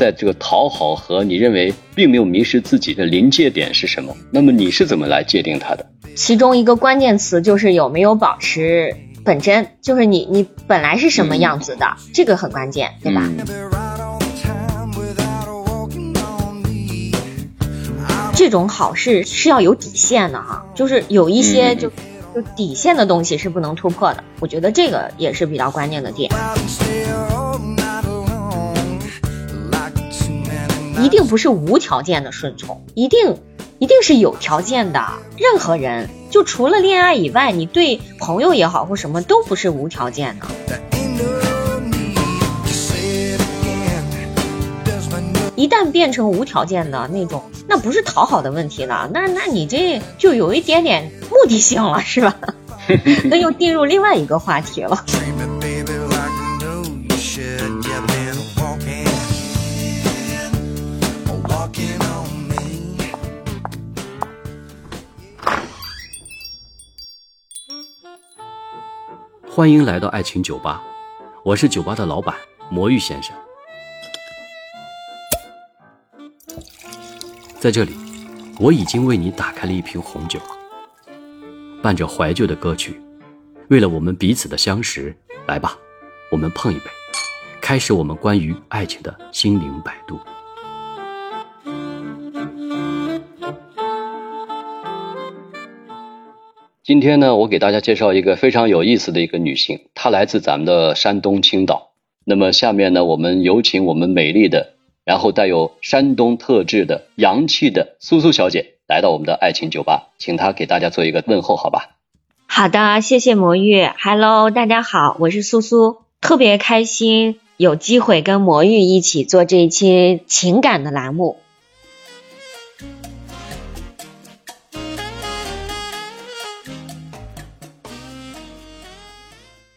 在这个讨好和你认为并没有迷失自己的临界点是什么？那么你是怎么来界定它的？其中一个关键词就是有没有保持本真，就是你你本来是什么样子的，这个很关键，对吧？这种好事是要有底线的哈，就是有一些就就底线的东西是不能突破的。我觉得这个也是比较关键的点。一定不是无条件的顺从，一定一定是有条件的。任何人就除了恋爱以外，你对朋友也好或什么都不是无条件的。一旦变成无条件的那种，那不是讨好的问题了，那那你这就有一点点目的性了，是吧？那又进入另外一个话题了。欢迎来到爱情酒吧，我是酒吧的老板魔芋先生。在这里，我已经为你打开了一瓶红酒，伴着怀旧的歌曲，为了我们彼此的相识，来吧，我们碰一杯，开始我们关于爱情的心灵摆渡。今天呢，我给大家介绍一个非常有意思的一个女性，她来自咱们的山东青岛。那么下面呢，我们有请我们美丽的。然后带有山东特质的洋气的苏苏小姐来到我们的爱情酒吧，请她给大家做一个问候，好吧？好的，谢谢魔芋。Hello，大家好，我是苏苏，特别开心有机会跟魔芋一起做这一期情感的栏目。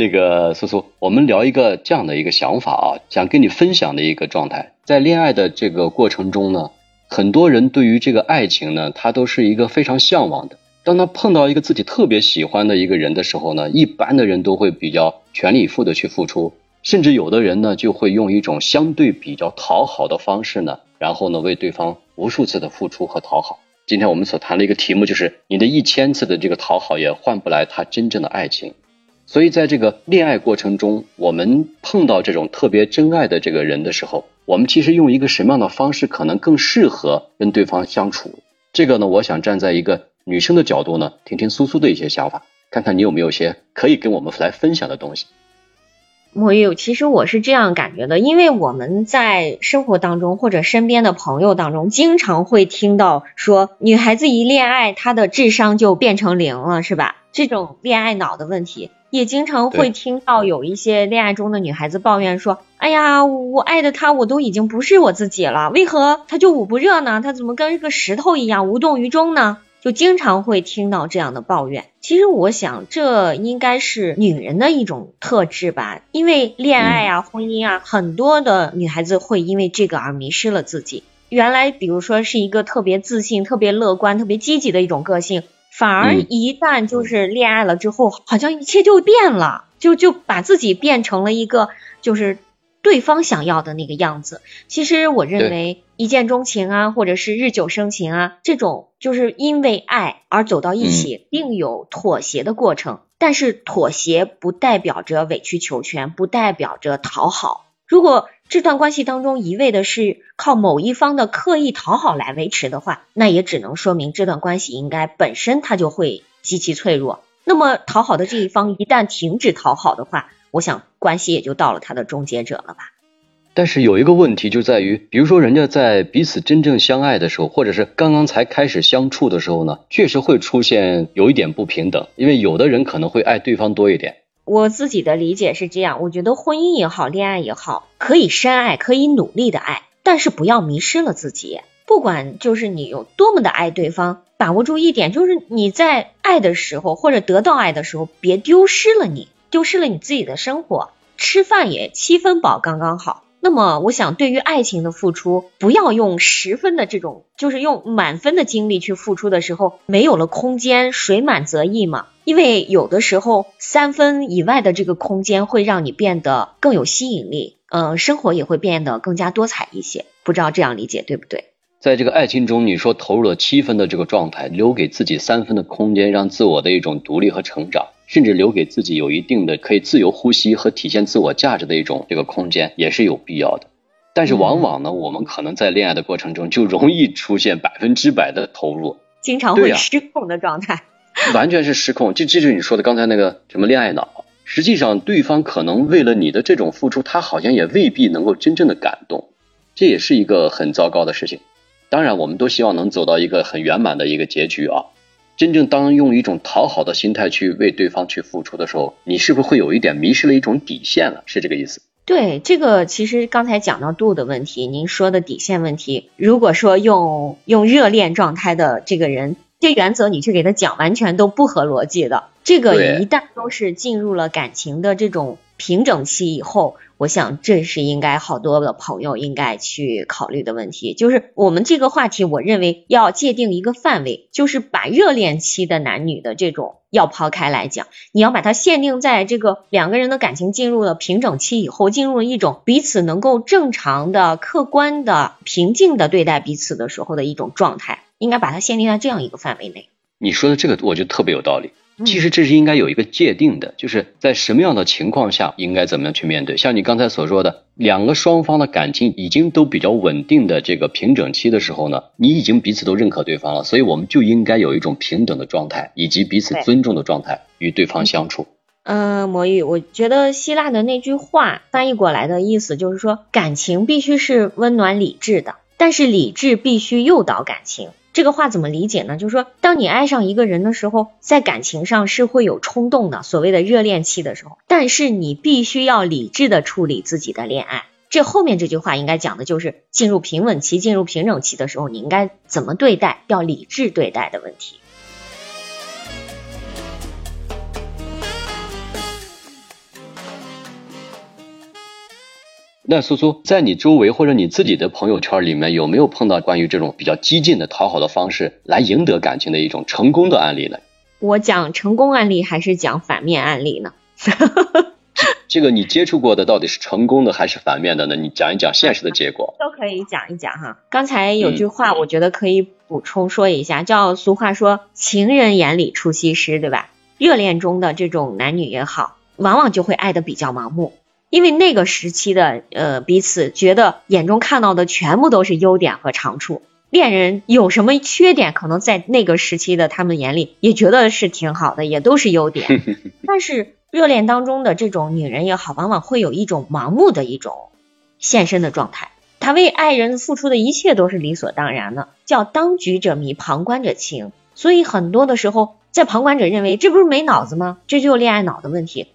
那个苏苏，我们聊一个这样的一个想法啊，想跟你分享的一个状态，在恋爱的这个过程中呢，很多人对于这个爱情呢，他都是一个非常向往的。当他碰到一个自己特别喜欢的一个人的时候呢，一般的人都会比较全力以赴的去付出，甚至有的人呢，就会用一种相对比较讨好的方式呢，然后呢，为对方无数次的付出和讨好。今天我们所谈的一个题目就是，你的一千次的这个讨好也换不来他真正的爱情。所以，在这个恋爱过程中，我们碰到这种特别真爱的这个人的时候，我们其实用一个什么样的方式可能更适合跟对方相处？这个呢，我想站在一个女生的角度呢，听听苏苏的一些想法，看看你有没有些可以跟我们来分享的东西。莫玉，其实我是这样感觉的，因为我们在生活当中或者身边的朋友当中，经常会听到说，女孩子一恋爱，她的智商就变成零了，是吧？这种恋爱脑的问题。也经常会听到有一些恋爱中的女孩子抱怨说：“哎呀，我爱的他，我都已经不是我自己了，为何他就捂不热呢？他怎么跟个石头一样无动于衷呢？”就经常会听到这样的抱怨。其实我想，这应该是女人的一种特质吧，因为恋爱啊、婚姻啊，很多的女孩子会因为这个而迷失了自己。原来，比如说是一个特别自信、特别乐观、特别积极的一种个性。反而一旦就是恋爱了之后，好像一切就变了，就就把自己变成了一个就是对方想要的那个样子。其实我认为一见钟情啊，或者是日久生情啊，这种就是因为爱而走到一起，并有妥协的过程。但是妥协不代表着委曲求全，不代表着讨好。如果这段关系当中一味的是靠某一方的刻意讨好来维持的话，那也只能说明这段关系应该本身它就会极其脆弱。那么讨好的这一方一旦停止讨好的话，我想关系也就到了它的终结者了吧。但是有一个问题就在于，比如说人家在彼此真正相爱的时候，或者是刚刚才开始相处的时候呢，确实会出现有一点不平等，因为有的人可能会爱对方多一点。我自己的理解是这样，我觉得婚姻也好，恋爱也好，可以深爱，可以努力的爱，但是不要迷失了自己。不管就是你有多么的爱对方，把握住一点，就是你在爱的时候或者得到爱的时候，别丢失了你，丢失了你自己的生活，吃饭也七分饱刚刚好。那么，我想对于爱情的付出，不要用十分的这种，就是用满分的精力去付出的时候，没有了空间，水满则溢嘛。因为有的时候三分以外的这个空间会让你变得更有吸引力，呃，生活也会变得更加多彩一些。不知道这样理解对不对？在这个爱情中，你说投入了七分的这个状态，留给自己三分的空间，让自我的一种独立和成长，甚至留给自己有一定的可以自由呼吸和体现自我价值的一种这个空间，也是有必要的。但是往往呢，我们可能在恋爱的过程中就容易出现百分之百的投入，经常会失控的状态，完全是失控。这这就是你说的刚才那个什么恋爱脑。实际上，对方可能为了你的这种付出，他好像也未必能够真正的感动，这也是一个很糟糕的事情。当然，我们都希望能走到一个很圆满的一个结局啊。真正当用一种讨好的心态去为对方去付出的时候，你是不是会有一点迷失了一种底线了？是这个意思？对，这个其实刚才讲到度的问题，您说的底线问题，如果说用用热恋状态的这个人，这原则你去给他讲，完全都不合逻辑的。这个一旦都是进入了感情的这种平整期以后，我想这是应该好多的朋友应该去考虑的问题。就是我们这个话题，我认为要界定一个范围，就是把热恋期的男女的这种要抛开来讲，你要把它限定在这个两个人的感情进入了平整期以后，进入了一种彼此能够正常的、客观的、平静的对待彼此的时候的一种状态，应该把它限定在这样一个范围内。你说的这个，我觉得特别有道理。其实这是应该有一个界定的，就是在什么样的情况下应该怎么样去面对。像你刚才所说的，两个双方的感情已经都比较稳定的这个平整期的时候呢，你已经彼此都认可对方了，所以我们就应该有一种平等的状态，以及彼此尊重的状态与对方相处。嗯，魔芋，我觉得希腊的那句话翻译过来的意思就是说，感情必须是温暖理智的，但是理智必须诱导感情。这个话怎么理解呢？就是说，当你爱上一个人的时候，在感情上是会有冲动的，所谓的热恋期的时候，但是你必须要理智的处理自己的恋爱。这后面这句话应该讲的就是进入平稳期、进入平整期的时候，你应该怎么对待，要理智对待的问题。那苏苏，在你周围或者你自己的朋友圈里面，有没有碰到关于这种比较激进的讨好的方式来赢得感情的一种成功的案例呢？我讲成功案例还是讲反面案例呢？这个你接触过的到底是成功的还是反面的呢？你讲一讲现实的结果。都可以讲一讲哈。刚才有句话，我觉得可以补充说一下，叫俗话说“情人眼里出西施”，对吧？热恋中的这种男女也好，往往就会爱的比较盲目。因为那个时期的呃彼此觉得眼中看到的全部都是优点和长处，恋人有什么缺点，可能在那个时期的他们眼里也觉得是挺好的，也都是优点。但是热恋当中的这种女人也好，往往会有一种盲目的一种献身的状态，她为爱人付出的一切都是理所当然的，叫当局者迷，旁观者清。所以很多的时候，在旁观者认为这不是没脑子吗？这就是恋爱脑的问题。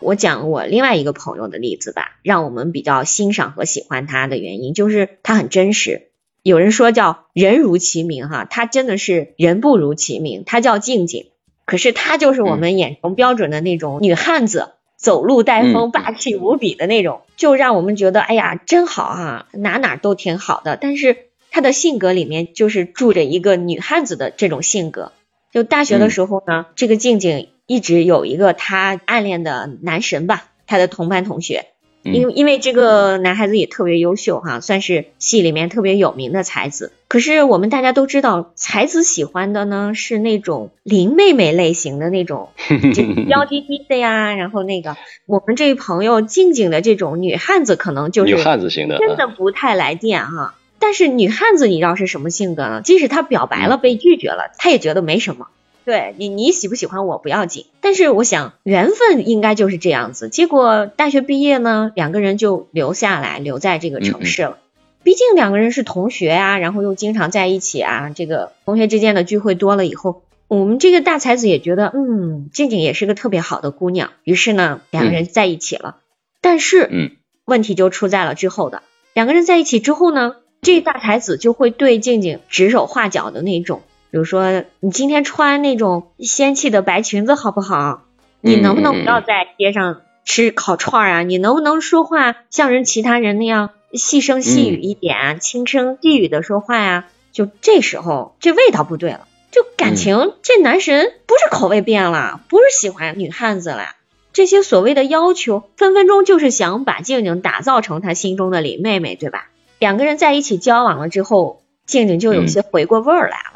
我讲我另外一个朋友的例子吧，让我们比较欣赏和喜欢他的原因就是他很真实。有人说叫人如其名哈，他真的是人不如其名，他叫静静。可是他就是我们眼中标准的那种女汉子，走路带风，霸气无比的那种，就让我们觉得哎呀真好哈，哪哪都挺好的。但是他的性格里面就是住着一个女汉子的这种性格。就大学的时候呢，这个静静。一直有一个他暗恋的男神吧，他的同班同学，因为因为这个男孩子也特别优秀哈，算是系里面特别有名的才子。可是我们大家都知道，才子喜欢的呢是那种林妹妹类型的那种，娇滴滴的呀。然后那个我们这位朋友静静的这种女汉子，可能就是女汉子型的，真的不太来电哈。但是女汉子你知道是什么性格呢？即使她表白了被拒绝了，她也觉得没什么。对你，你喜不喜欢我不要紧，但是我想缘分应该就是这样子。结果大学毕业呢，两个人就留下来，留在这个城市了。毕竟两个人是同学啊，然后又经常在一起啊，这个同学之间的聚会多了以后，我们这个大才子也觉得，嗯，静静也是个特别好的姑娘，于是呢，两个人在一起了。但是，嗯，问题就出在了之后的，两个人在一起之后呢，这大才子就会对静静指手画脚的那种。比如说，你今天穿那种仙气的白裙子好不好？你能不能不要在街上吃烤串啊？你能不能说话像人其他人那样细声细语一点，轻声细语的说话呀？就这时候，这味道不对了，就感情这男神不是口味变了，不是喜欢女汉子了，这些所谓的要求，分分钟就是想把静静打造成他心中的林妹妹，对吧？两个人在一起交往了之后，静静就有些回过味儿来了，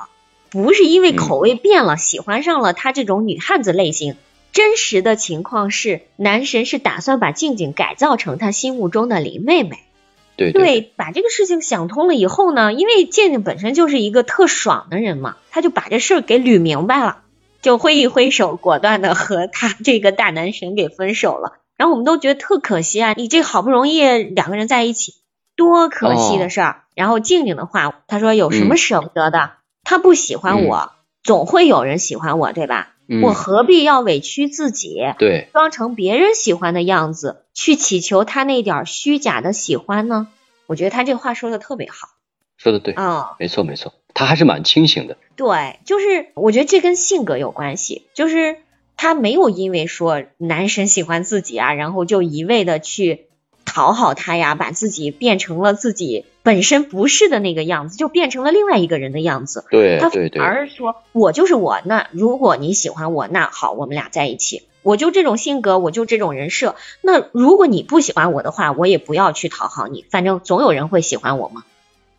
不是因为口味变了，喜欢上了他这种女汉子类型。真实的情况是，男神是打算把静静改造成他心目中的林妹妹。对对，把这个事情想通了以后呢，因为静静本身就是一个特爽的人嘛，他就把这事儿给捋明白了，就挥一挥手，果断的和他这个大男神给分手了。然后我们都觉得特可惜啊，你这好不容易两个人在一起，多可惜的事儿。然后静静的话，他说有什么舍不得的？他不喜欢我，总会有人喜欢我，对吧？我何必要委屈自己，对，装成别人喜欢的样子，去祈求他那点虚假的喜欢呢？我觉得他这话说的特别好，说的对，啊，没错没错，他还是蛮清醒的。对，就是我觉得这跟性格有关系，就是他没有因为说男神喜欢自己啊，然后就一味的去。讨好他呀，把自己变成了自己本身不是的那个样子，就变成了另外一个人的样子。对，他反而说我就是我。那如果你喜欢我，那好，我们俩在一起。我就这种性格，我就这种人设。那如果你不喜欢我的话，我也不要去讨好你，反正总有人会喜欢我嘛。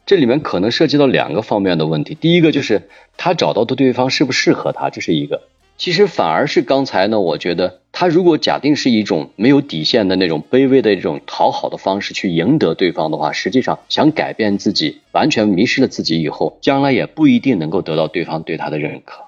这里面可能涉及到两个方面的问题。第一个就是他找到的对方适不适合他，这是一个。其实反而是刚才呢，我觉得他如果假定是一种没有底线的那种卑微的一种讨好的方式去赢得对方的话，实际上想改变自己，完全迷失了自己以后，将来也不一定能够得到对方对他的认可。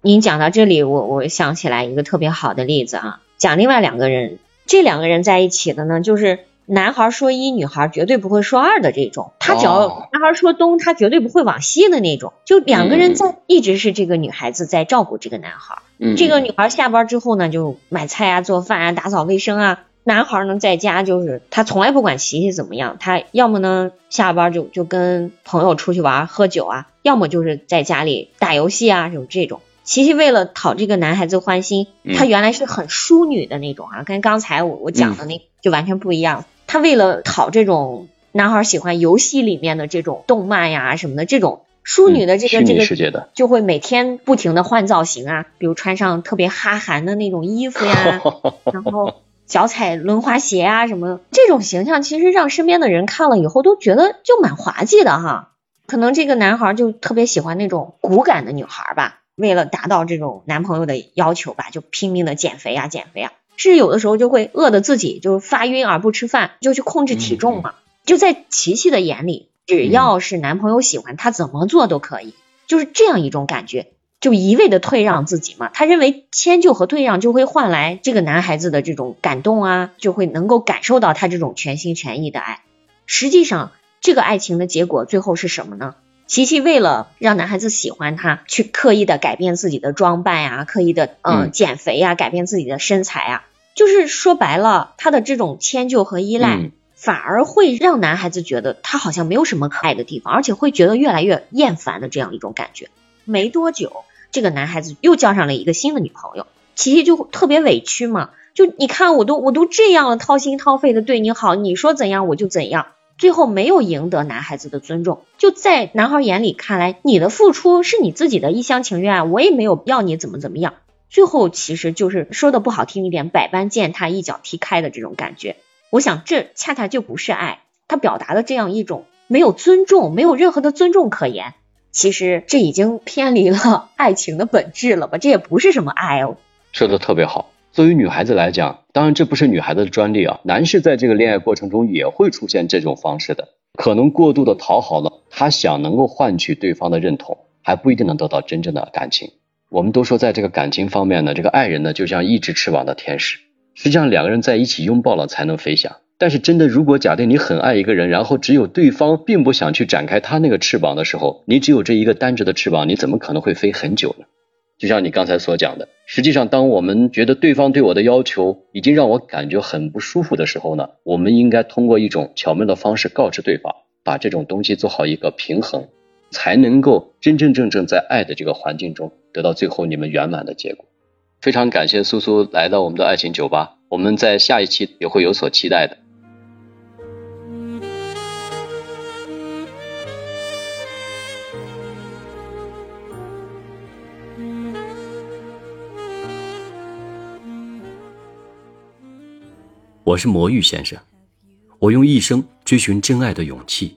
您讲到这里，我我想起来一个特别好的例子啊，讲另外两个人，这两个人在一起的呢，就是。男孩说一，女孩绝对不会说二的这种，他只要男孩说东，他绝对不会往西的那种。就两个人在，一直是这个女孩子在照顾这个男孩。这个女孩下班之后呢，就买菜啊、做饭啊、打扫卫生啊。男孩呢，在家就是他从来不管琪琪怎么样，他要么呢下班就就跟朋友出去玩喝酒啊，要么就是在家里打游戏啊，就这种。琪琪为了讨这个男孩子欢心，她原来是很淑女的那种啊，跟刚才我我讲的那就完全不一样。他为了讨这种男孩喜欢游戏里面的这种动漫呀什么的这种淑女的这个这个世界的，就会每天不停的换造型啊，比如穿上特别哈韩的那种衣服呀，然后脚踩轮滑鞋啊什么，这种形象其实让身边的人看了以后都觉得就蛮滑稽的哈。可能这个男孩就特别喜欢那种骨感的女孩吧，为了达到这种男朋友的要求吧，就拼命的减肥啊减肥啊。是有的时候就会饿的自己就是发晕而不吃饭，就去控制体重嘛。就在琪琪的眼里，只要是男朋友喜欢，她怎么做都可以，就是这样一种感觉，就一味的退让自己嘛。她认为迁就和退让就会换来这个男孩子的这种感动啊，就会能够感受到他这种全心全意的爱。实际上，这个爱情的结果最后是什么呢？琪琪为了让男孩子喜欢她，去刻意的改变自己的装扮呀，刻意的嗯减肥呀，改变自己的身材啊。就是说白了，他的这种迁就和依赖，反而会让男孩子觉得他好像没有什么可爱的地方，而且会觉得越来越厌烦的这样一种感觉。没多久，这个男孩子又交上了一个新的女朋友，琪琪就特别委屈嘛，就你看我都我都这样了，掏心掏肺的对你好，你说怎样我就怎样，最后没有赢得男孩子的尊重。就在男孩眼里看来，你的付出是你自己的一厢情愿，我也没有要你怎么怎么样。最后其实就是说的不好听一点，百般践踏，一脚踢开的这种感觉。我想这恰恰就不是爱，他表达的这样一种没有尊重，没有任何的尊重可言。其实这已经偏离了 爱情的本质了吧？这也不是什么爱哦。说的特别好。作为女孩子来讲，当然这不是女孩子的专利啊，男士在这个恋爱过程中也会出现这种方式的，可能过度的讨好了，他想能够换取对方的认同，还不一定能得到真正的感情。我们都说，在这个感情方面呢，这个爱人呢就像一只翅膀的天使，实际上两个人在一起拥抱了才能飞翔。但是真的，如果假定你很爱一个人，然后只有对方并不想去展开他那个翅膀的时候，你只有这一个单只的翅膀，你怎么可能会飞很久呢？就像你刚才所讲的，实际上，当我们觉得对方对我的要求已经让我感觉很不舒服的时候呢，我们应该通过一种巧妙的方式告知对方，把这种东西做好一个平衡。才能够真真正正在爱的这个环境中得到最后你们圆满的结果。非常感谢苏苏来到我们的爱情酒吧我们在下一期也会有所期待的。我是魔芋先生我用一生追寻真爱的勇气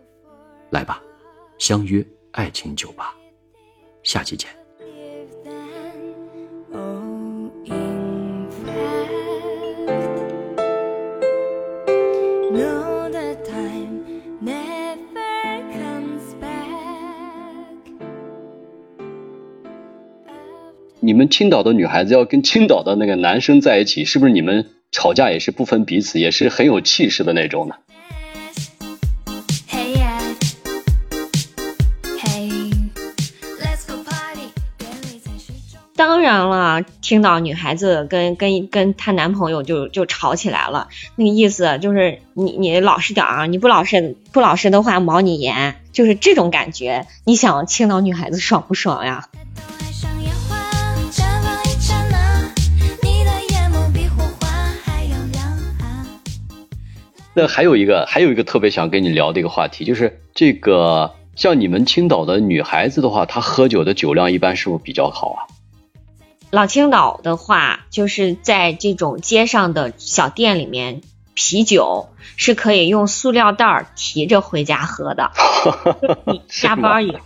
来吧，相约爱情酒吧，下期见。你们青岛的女孩子要跟青岛的那个男生在一起，是不是你们吵架也是不分彼此，也是很有气势的那种呢？当然了，听到女孩子跟跟跟她男朋友就就吵起来了，那个意思就是你你老实点啊，你不老实不老实的话毛你严，就是这种感觉。你想青岛女孩子爽不爽呀？那还有一个，还有一个特别想跟你聊的一个话题，就是这个像你们青岛的女孩子的话，她喝酒的酒量一般是不是比较好啊？老青岛的话，就是在这种街上的小店里面，啤酒是可以用塑料袋提着回家喝的。你下班以后。